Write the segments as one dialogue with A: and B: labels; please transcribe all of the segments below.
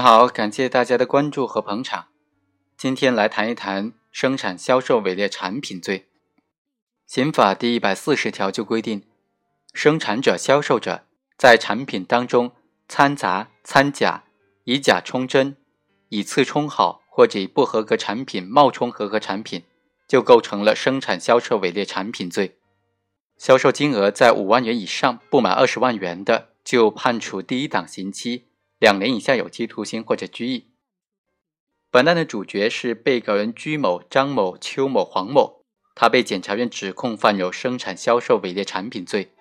A: 好，感谢大家的关注和捧场。今天来谈一谈生产销售伪劣产品罪。刑法第一百四十条就规定，生产者、销售者在产品当中掺杂、掺假、以假充真、以次充好或者以不合格产品冒充合格产品，就构成了生产销售伪劣产品罪。销售金额在五万元以上不满二十万元的，就判处第一档刑期两年以下有期徒刑或者拘役。本案的主角是被告人居某、张某、邱某、黄某。他被检察院指控犯有生产销售伪劣产品罪。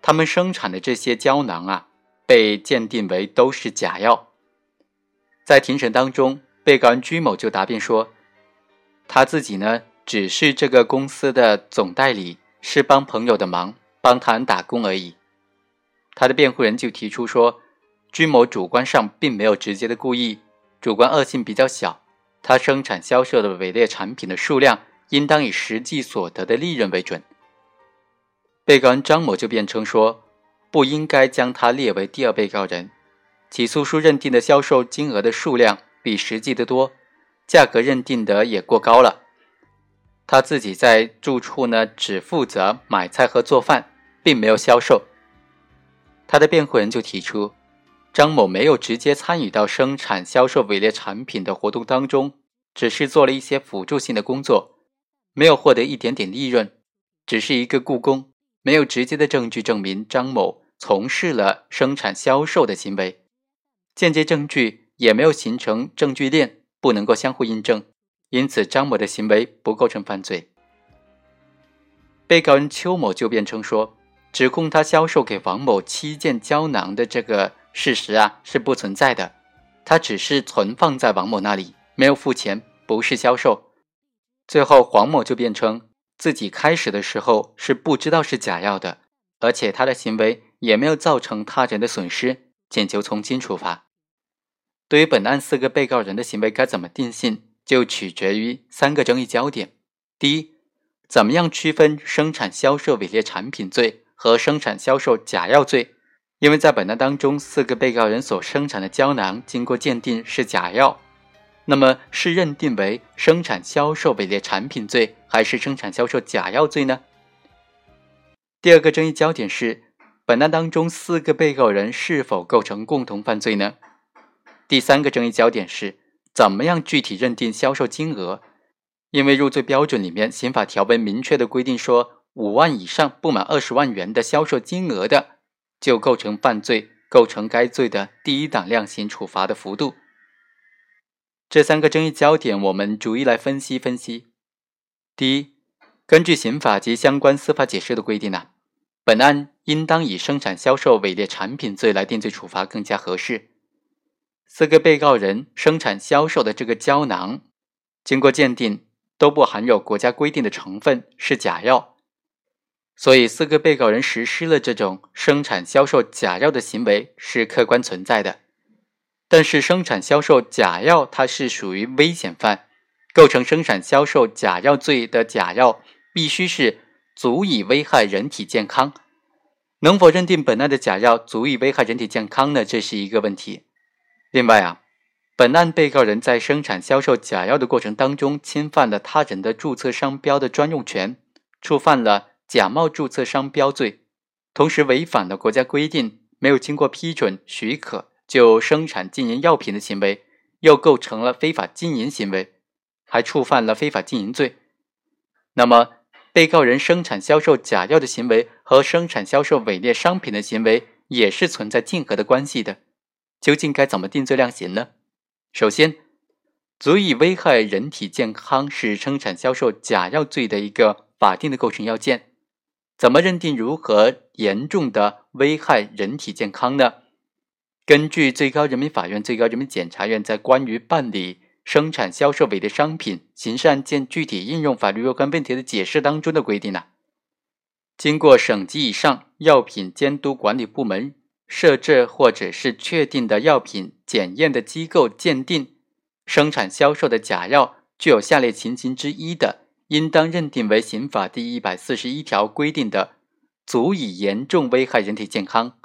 A: 他们生产的这些胶囊啊，被鉴定为都是假药。在庭审当中，被告人居某就答辩说，他自己呢只是这个公司的总代理，是帮朋友的忙，帮他人打工而已。他的辩护人就提出说，居某主观上并没有直接的故意，主观恶性比较小。他生产销售的伪劣产品的数量，应当以实际所得的利润为准。被告人张某就辩称说，不应该将他列为第二被告人。起诉书认定的销售金额的数量比实际的多，价格认定的也过高了。他自己在住处呢，只负责买菜和做饭，并没有销售。他的辩护人就提出。张某没有直接参与到生产销售伪劣产品的活动当中，只是做了一些辅助性的工作，没有获得一点点利润，只是一个雇工，没有直接的证据证明张某从事了生产销售的行为，间接证据也没有形成证据链，不能够相互印证，因此张某的行为不构成犯罪。被告人邱某就辩称说，指控他销售给王某七件胶囊的这个。事实啊是不存在的，他只是存放在王某那里，没有付钱，不是销售。最后黄某就辩称自己开始的时候是不知道是假药的，而且他的行为也没有造成他人的损失，请求从轻处罚。对于本案四个被告人的行为该怎么定性，就取决于三个争议焦点：第一，怎么样区分生产销售伪劣产品罪和生产销售假药罪？因为在本案当中，四个被告人所生产的胶囊经过鉴定是假药，那么是认定为生产销售伪劣产品罪，还是生产销售假药罪呢？第二个争议焦点是，本案当中四个被告人是否构成共同犯罪呢？第三个争议焦点是，怎么样具体认定销售金额？因为入罪标准里面刑法条文明确的规定说，五万以上不满二十万元的销售金额的。就构成犯罪，构成该罪的第一档量刑处罚的幅度。这三个争议焦点，我们逐一来分析分析。第一，根据刑法及相关司法解释的规定呢，本案应当以生产销售伪劣产品罪来定罪处罚更加合适。四个被告人生产销售的这个胶囊，经过鉴定都不含有国家规定的成分，是假药。所以，四个被告人实施了这种生产销售假药的行为是客观存在的。但是，生产销售假药它是属于危险犯，构成生产销售假药罪的假药必须是足以危害人体健康。能否认定本案的假药足以危害人体健康呢？这是一个问题。另外啊，本案被告人在生产销售假药的过程当中，侵犯了他人的注册商标的专用权，触犯了。假冒注册商标罪，同时违反了国家规定，没有经过批准许可就生产经营药品的行为，又构成了非法经营行为，还触犯了非法经营罪。那么，被告人生产销售假药的行为和生产销售伪劣商品的行为也是存在竞合的关系的，究竟该怎么定罪量刑呢？首先，足以危害人体健康是生产销售假药罪的一个法定的构成要件。怎么认定如何严重的危害人体健康呢？根据最高人民法院、最高人民检察院在关于办理生产销售伪劣商品刑事案件具体应用法律若干问题的解释当中的规定呢，经过省级以上药品监督管理部门设置或者是确定的药品检验的机构鉴定生产销售的假药具有下列情形之一的。应当认定为刑法第一百四十一条规定的足以严重危害人体健康。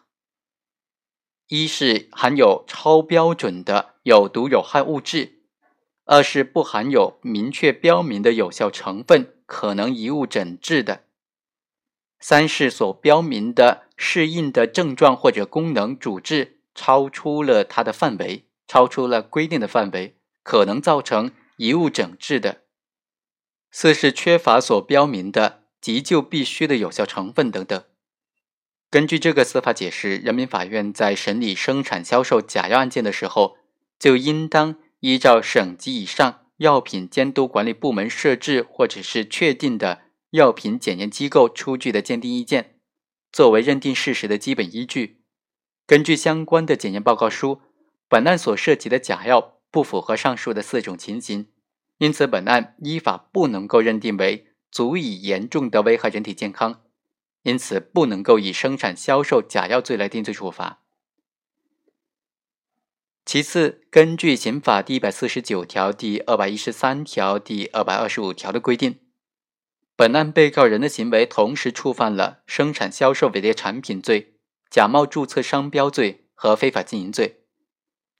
A: 一是含有超标准的有毒有害物质，二是不含有明确标明的有效成分，可能贻误诊治的，三是所标明的适应的症状或者功能主治超出了它的范围，超出了规定的范围，可能造成贻误诊治的，四是缺乏所标明的急救必须的有效成分等等。根据这个司法解释，人民法院在审理生产销售假药案件的时候，就应当依照省级以上药品监督管理部门设置或者是确定的药品检验机构出具的鉴定意见，作为认定事实的基本依据。根据相关的检验报告书，本案所涉及的假药不符合上述的四种情形，因此本案依法不能够认定为足以严重的危害人体健康。因此，不能够以生产销售假药罪来定罪处罚。其次，根据刑法第一百四十九条、第二百一十三条、第二百二十五条的规定，本案被告人的行为同时触犯了生产销售伪劣产品罪、假冒注册商标罪和非法经营罪。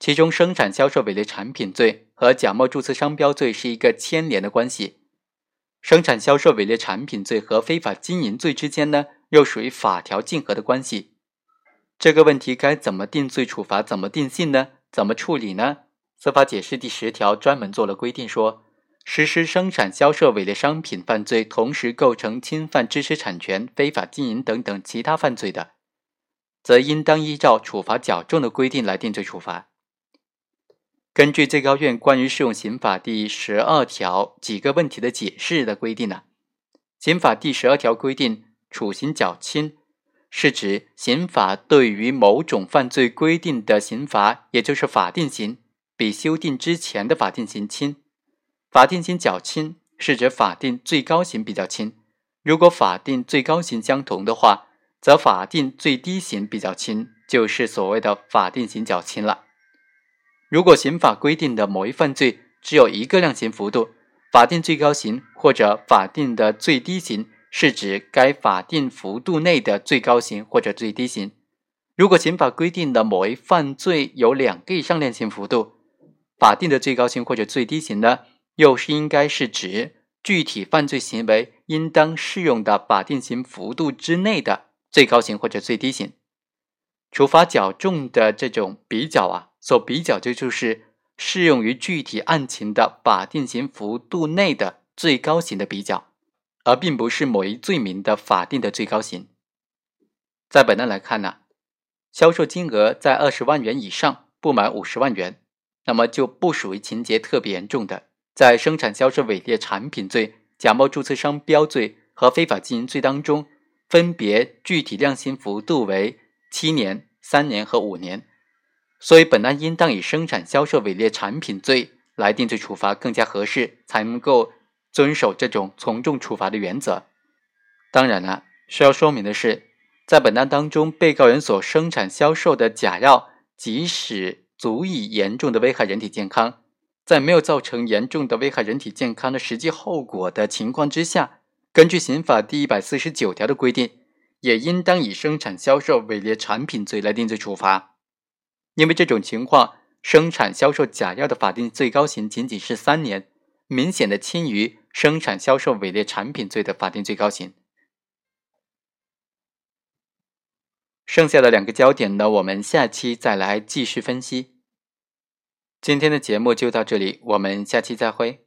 A: 其中，生产销售伪劣产品罪和假冒注册商标罪是一个牵连的关系。生产销售伪劣产品罪和非法经营罪之间呢，又属于法条竞合的关系。这个问题该怎么定罪处罚？怎么定性呢？怎么处理呢？司法解释第十条专门做了规定，说实施生产销售伪劣商品犯罪，同时构成侵犯知识产权、非法经营等等其他犯罪的，则应当依照处罚较重的规定来定罪处罚。根据最高院关于适用刑法第十二条几个问题的解释的规定呢，刑法第十二条规定，处刑较轻，是指刑法对于某种犯罪规定的刑罚，也就是法定刑，比修订之前的法定刑轻。法定刑较轻，是指法定最高刑比较轻。如果法定最高刑相同的话，则法定最低刑比较轻，就是所谓的法定刑较轻了。如果刑法规定的某一犯罪只有一个量刑幅度，法定最高刑或者法定的最低刑是指该法定幅度内的最高刑或者最低刑。如果刑法规定的某一犯罪有两个以上量刑幅度，法定的最高刑或者最低刑呢，又是应该是指具体犯罪行为应当适用的法定刑幅度之内的最高刑或者最低刑。处罚较重的这种比较啊。所比较的就是适用于具体案情的法定刑幅度内的最高刑的比较，而并不是某一罪名的法定的最高刑。在本案来看呢，销售金额在二十万元以上不满五十万元，那么就不属于情节特别严重的，在生产销售伪劣产品罪、假冒注册商标罪和非法经营罪当中，分别具体量刑幅度为七年、三年和五年。所以，本案应当以生产销售伪劣产品罪来定罪处罚更加合适，才能够遵守这种从重处罚的原则。当然了，需要说明的是，在本案当中，被告人所生产销售的假药，即使足以严重的危害人体健康，在没有造成严重的危害人体健康的实际后果的情况之下，根据刑法第一百四十九条的规定，也应当以生产销售伪劣产品罪来定罪处罚。因为这种情况，生产销售假药的法定最高刑仅仅是三年，明显的轻于生产销售伪劣产品罪的法定最高刑。剩下的两个焦点呢，我们下期再来继续分析。今天的节目就到这里，我们下期再会。